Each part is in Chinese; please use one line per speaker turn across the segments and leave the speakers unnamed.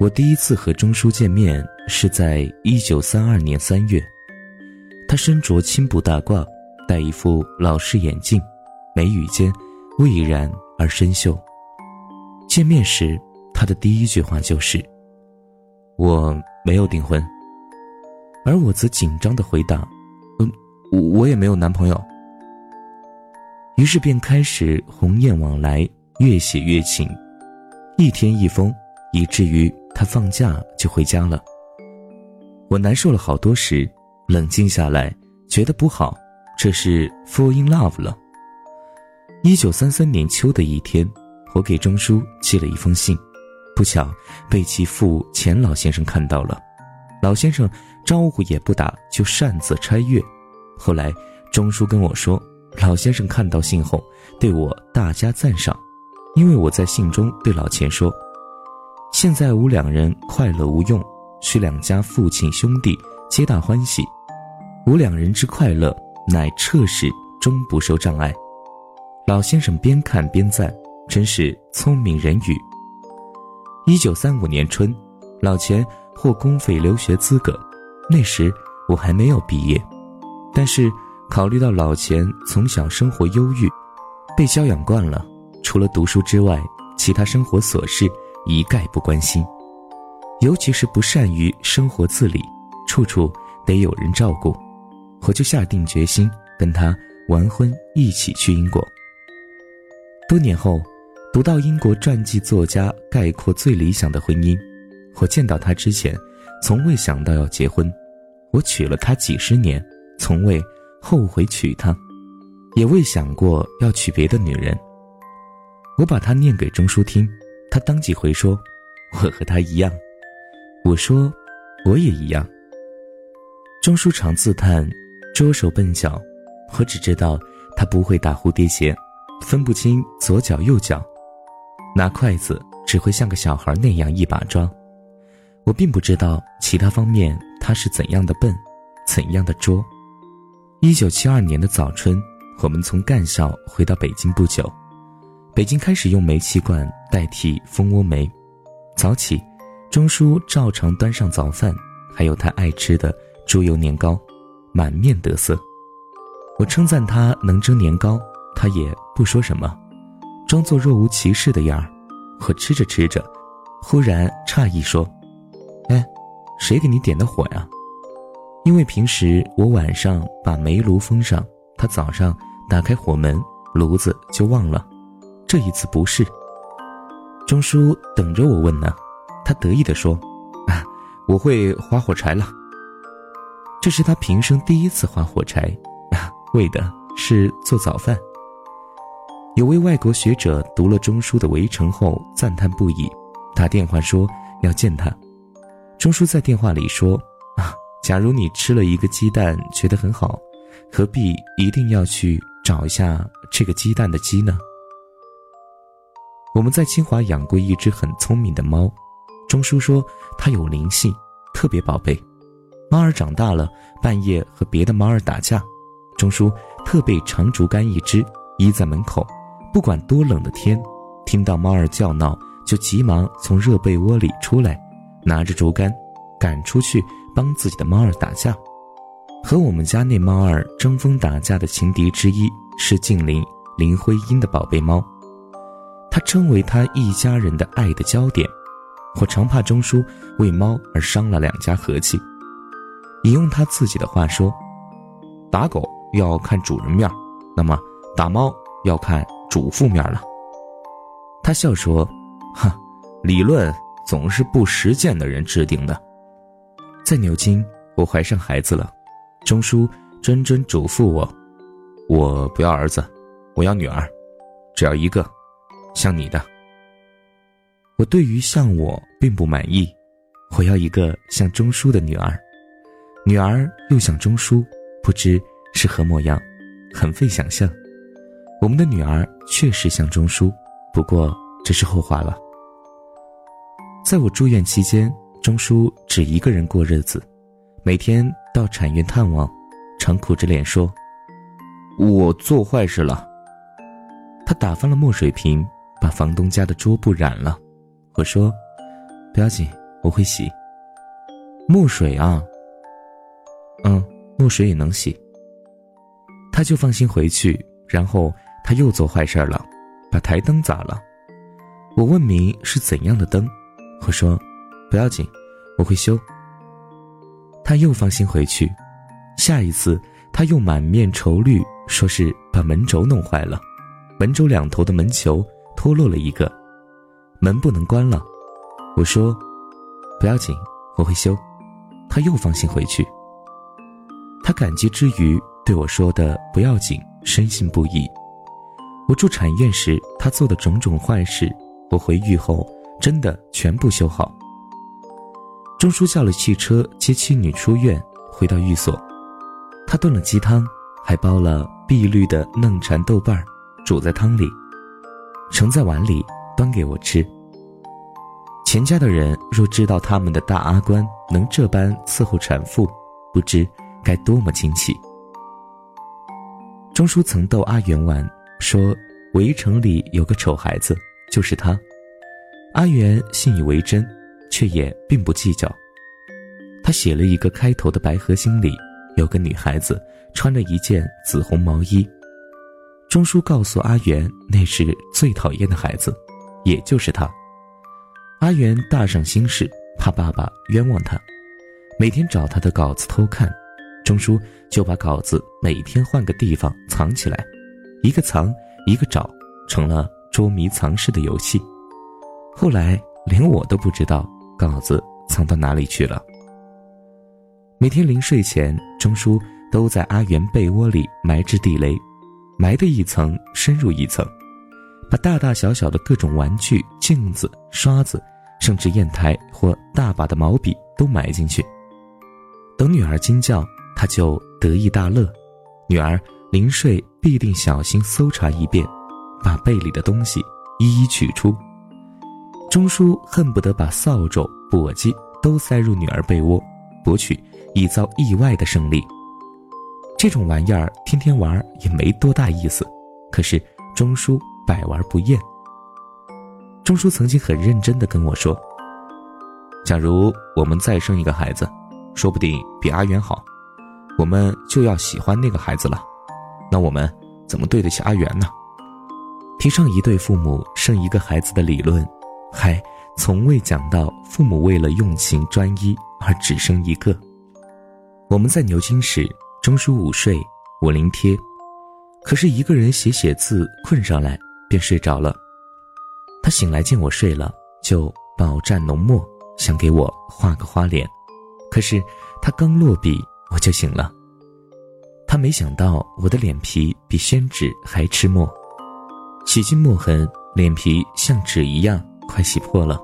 我第一次和钟叔见面是在一九三二年三月，他身着青布大褂，戴一副老式眼镜，眉宇间蔚然而深秀。见面时，他的第一句话就是：“我没有订婚。”而我则紧张的回答：“嗯，我也没有男朋友。”于是便开始鸿雁往来，越写越勤，一天一封，以至于他放假就回家了。我难受了好多时，冷静下来，觉得不好，这是 fall in love 了。一九三三年秋的一天，我给钟叔寄了一封信，不巧被其父钱老先生看到了，老先生。招呼也不打，就擅自拆阅。后来，钟叔跟我说，老先生看到信后，对我大加赞赏，因为我在信中对老钱说：“现在吾两人快乐无用，是两家父亲兄弟皆大欢喜。吾两人之快乐，乃彻始终不受障碍。”老先生边看边赞，真是聪明人语。一九三五年春，老钱获公费留学资格。那时我还没有毕业，但是考虑到老钱从小生活忧郁，被教养惯了，除了读书之外，其他生活琐事一概不关心，尤其是不善于生活自理，处处得有人照顾，我就下定决心跟他完婚，一起去英国。多年后，读到英国传记作家概括最理想的婚姻，我见到他之前。从未想到要结婚，我娶了她几十年，从未后悔娶她，也未想过要娶别的女人。我把她念给钟书听，他当即回说：“我和他一样。”我说：“我也一样。”钟书常自叹：“拙手笨脚。”我只知道他不会打蝴蝶结，分不清左脚右脚，拿筷子只会像个小孩那样一把抓。我并不知道其他方面他是怎样的笨，怎样的拙。一九七二年的早春，我们从干校回到北京不久，北京开始用煤气罐代替蜂窝煤。早起，钟叔照常端上早饭，还有他爱吃的猪油年糕，满面得色。我称赞他能蒸年糕，他也不说什么，装作若无其事的样儿。我吃着吃着，忽然诧异说。哎，谁给你点的火呀？因为平时我晚上把煤炉封上，他早上打开火门，炉子就忘了。这一次不是。钟叔等着我问呢，他得意地说：“啊，我会划火柴了。”这是他平生第一次划火柴，啊，为的是做早饭。有位外国学者读了钟叔的《围城》后赞叹不已，打电话说要见他。钟叔在电话里说：“啊，假如你吃了一个鸡蛋觉得很好，何必一定要去找一下这个鸡蛋的鸡呢？”我们在清华养过一只很聪明的猫，钟叔说它有灵性，特别宝贝。猫儿长大了，半夜和别的猫儿打架，钟叔特备长竹竿一支，依在门口，不管多冷的天，听到猫儿叫闹，就急忙从热被窝里出来。拿着竹竿，赶出去帮自己的猫儿打架。和我们家那猫儿争锋打架的情敌之一是静林林徽因的宝贝猫，他称为他一家人的爱的焦点。我常怕钟叔为猫而伤了两家和气。引用他自己的话说：“打狗要看主人面那么打猫要看主妇面了。”他笑说：“哈，理论。”总是不实践的人制定的。在牛津，我怀上孩子了，钟叔谆谆嘱咐我：“我不要儿子，我要女儿，只要一个，像你的。”我对于像我并不满意，我要一个像钟叔的女儿，女儿又像钟叔，不知是何模样，很费想象。我们的女儿确实像钟叔，不过这是后话了。在我住院期间，钟叔只一个人过日子，每天到产院探望，常苦着脸说：“我做坏事了。”他打翻了墨水瓶，把房东家的桌布染了。我说：“不要紧，我会洗。墨水啊，嗯，墨水也能洗。他就放心回去，然后他又做坏事了，把台灯砸了。我问明是怎样的灯，我说不要紧，我会修。他又放心回去，下一次他又满面愁虑，说是把门轴弄坏了，门轴两头的门球脱落了一个，门不能关了。我说不要紧，我会修。他又放心回去。他感激之余对我说的“不要紧”深信不疑。我住产院时他做的种种坏事，我回狱后真的全部修好。钟叔叫了汽车接妻女出院，回到寓所，他炖了鸡汤，还煲了碧绿的嫩蚕豆瓣儿，煮在汤里，盛在碗里端给我吃。钱家的人若知道他们的大阿官能这般伺候产妇，不知该多么惊奇。钟叔曾逗阿元玩，说围城里有个丑孩子，就是他。阿元信以为真，却也并不计较。他写了一个开头的白盒心里，有个女孩子穿着一件紫红毛衣。钟叔告诉阿元，那是最讨厌的孩子，也就是他。阿元大上心事，怕爸爸冤枉他，每天找他的稿子偷看，钟叔就把稿子每天换个地方藏起来，一个藏一个找，成了捉迷藏式的游戏。后来连我都不知道稿子藏到哪里去了。每天临睡前，钟叔都在阿元被窝里埋置地雷，埋的一层深入一层。把大大小小的各种玩具、镜子、刷子，甚至砚台或大把的毛笔都埋进去。等女儿惊叫，他就得意大乐。女儿临睡必定小心搜查一遍，把被里的东西一一取出。钟叔恨不得把扫帚、簸箕都塞入女儿被窝，博取一遭意外的胜利。这种玩意儿天天玩也没多大意思，可是钟叔。百玩不厌。钟叔曾经很认真的跟我说：“假如我们再生一个孩子，说不定比阿元好，我们就要喜欢那个孩子了。那我们怎么对得起阿元呢？”提倡一对父母生一个孩子的理论，还从未讲到父母为了用情专一而只生一个。我们在牛津时，钟书午睡，我临帖，可是一个人写写字困上来。便睡着了。他醒来见我睡了，就饱蘸浓墨，想给我画个花脸。可是他刚落笔，我就醒了。他没想到我的脸皮比宣纸还吃墨，洗尽墨痕，脸皮像纸一样快洗破了。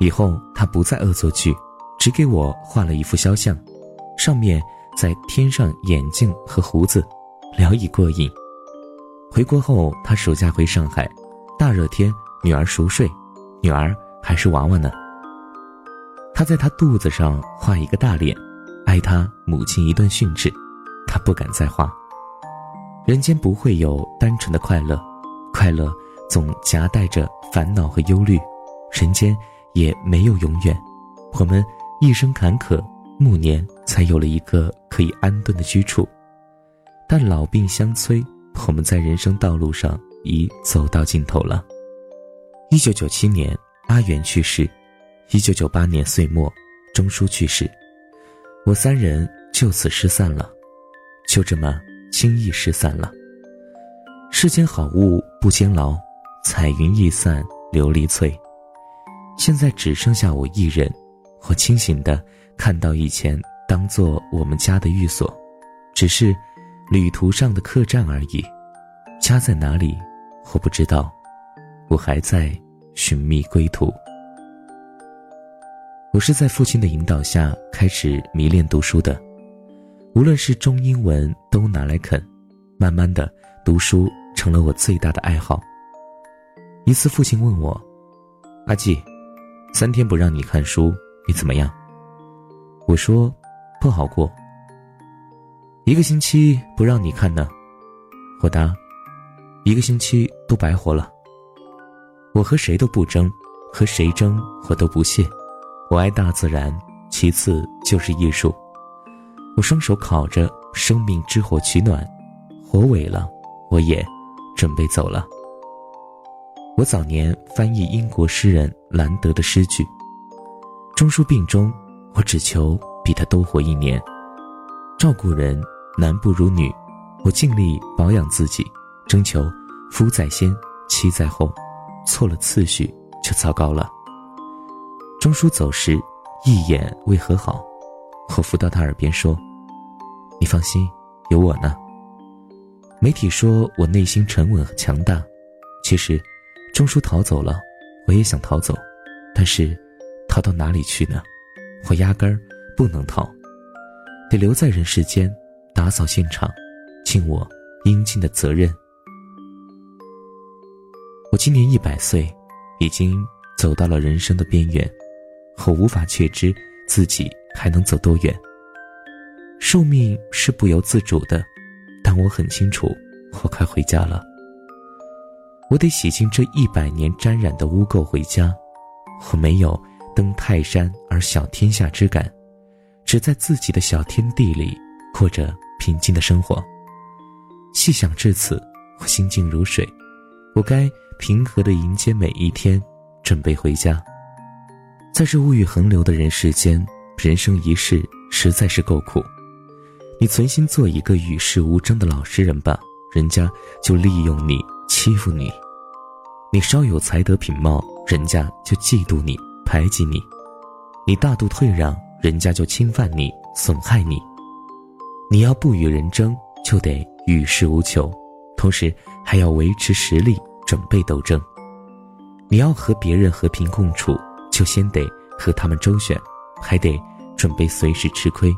以后他不再恶作剧，只给我画了一幅肖像，上面再添上眼镜和胡子，聊以过瘾。回国后，他暑假回上海，大热天，女儿熟睡，女儿还是娃娃呢。他在她肚子上画一个大脸，挨他母亲一顿训斥，他不敢再画。人间不会有单纯的快乐，快乐总夹带着烦恼和忧虑，人间也没有永远。我们一生坎坷，暮年才有了一个可以安顿的居处，但老病相催。我们在人生道路上已走到尽头了。一九九七年，阿元去世；一九九八年岁末，钟叔去世，我三人就此失散了，就这么轻易失散了。世间好物不坚牢，彩云易散琉璃脆。现在只剩下我一人，我清醒的看到以前当做我们家的寓所，只是。旅途上的客栈而已，家在哪里，我不知道，我还在寻觅归途。我是在父亲的引导下开始迷恋读书的，无论是中英文都拿来啃，慢慢的读书成了我最大的爱好。一次父亲问我：“阿季，三天不让你看书，你怎么样？”我说：“不好过。”一个星期不让你看呢，我答：一个星期都白活了。我和谁都不争，和谁争我都不屑。我爱大自然，其次就是艺术。我双手烤着生命之火取暖，火萎了，我也准备走了。我早年翻译英国诗人兰德的诗句，中书病中，我只求比他多活一年。照顾人男不如女，我尽力保养自己，征求夫在先，妻在后，错了次序就糟糕了。钟叔走时，一眼未和好？我扶到他耳边说：“你放心，有我呢。”媒体说我内心沉稳和强大，其实，钟叔逃走了，我也想逃走，但是，逃到哪里去呢？我压根儿不能逃，得留在人世间，打扫现场，尽我应尽的责任。我今年一百岁，已经走到了人生的边缘。我无法确知自己还能走多远。寿命是不由自主的，但我很清楚，我快回家了。我得洗净这一百年沾染的污垢回家。我没有登泰山而小天下之感，只在自己的小天地里过着平静的生活。细想至此，我心静如水。我该平和地迎接每一天，准备回家。在这物欲横流的人世间，人生一世实在是够苦。你存心做一个与世无争的老实人吧，人家就利用你欺负你；你稍有才德品貌，人家就嫉妒你排挤你；你大度退让，人家就侵犯你损害你。你要不与人争，就得与世无求，同时还要维持实力，准备斗争。你要和别人和平共处。就先得和他们周旋，还得准备随时吃亏。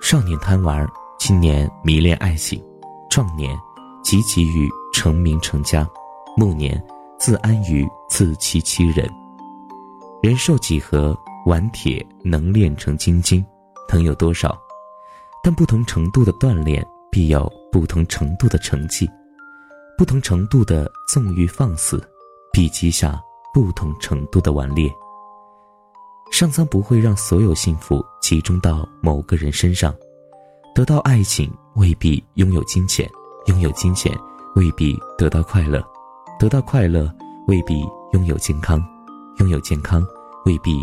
少年贪玩，青年迷恋爱情，壮年汲汲于成名成家，暮年自安于自欺欺人。人寿几何，顽铁能炼成金晶，能有多少？但不同程度的锻炼，必有不同程度的成绩；不同程度的纵欲放肆，必积下。不同程度的顽劣。上苍不会让所有幸福集中到某个人身上，得到爱情未必拥有金钱，拥有金钱未必得到快乐，得到快乐未必拥有健康，拥有健康未必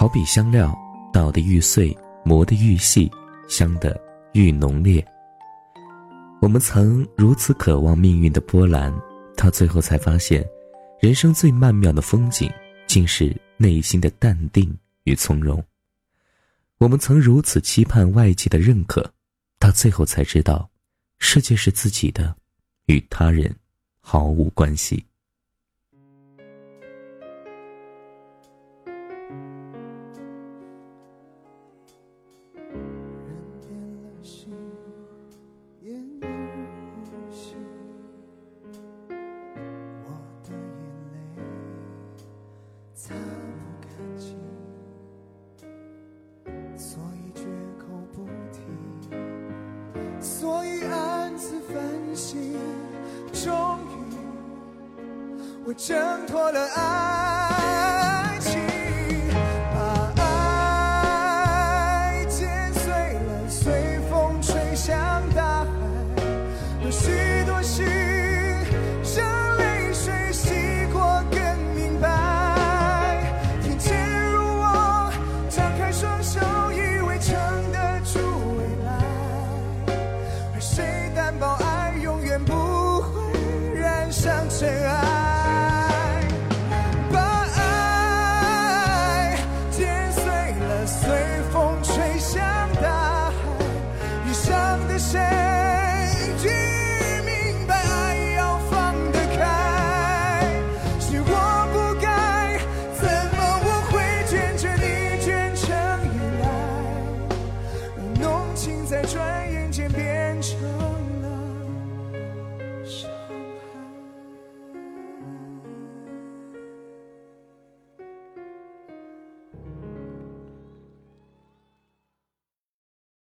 好比香料，捣得愈碎，磨得愈细，香得愈浓烈。我们曾如此渴望命运的波澜，到最后才发现。人生最曼妙的风景，竟是内心的淡定与从容。我们曾如此期盼外界的认可，到最后才知道，世界是自己的，与他人毫无关系。
我挣脱了爱。said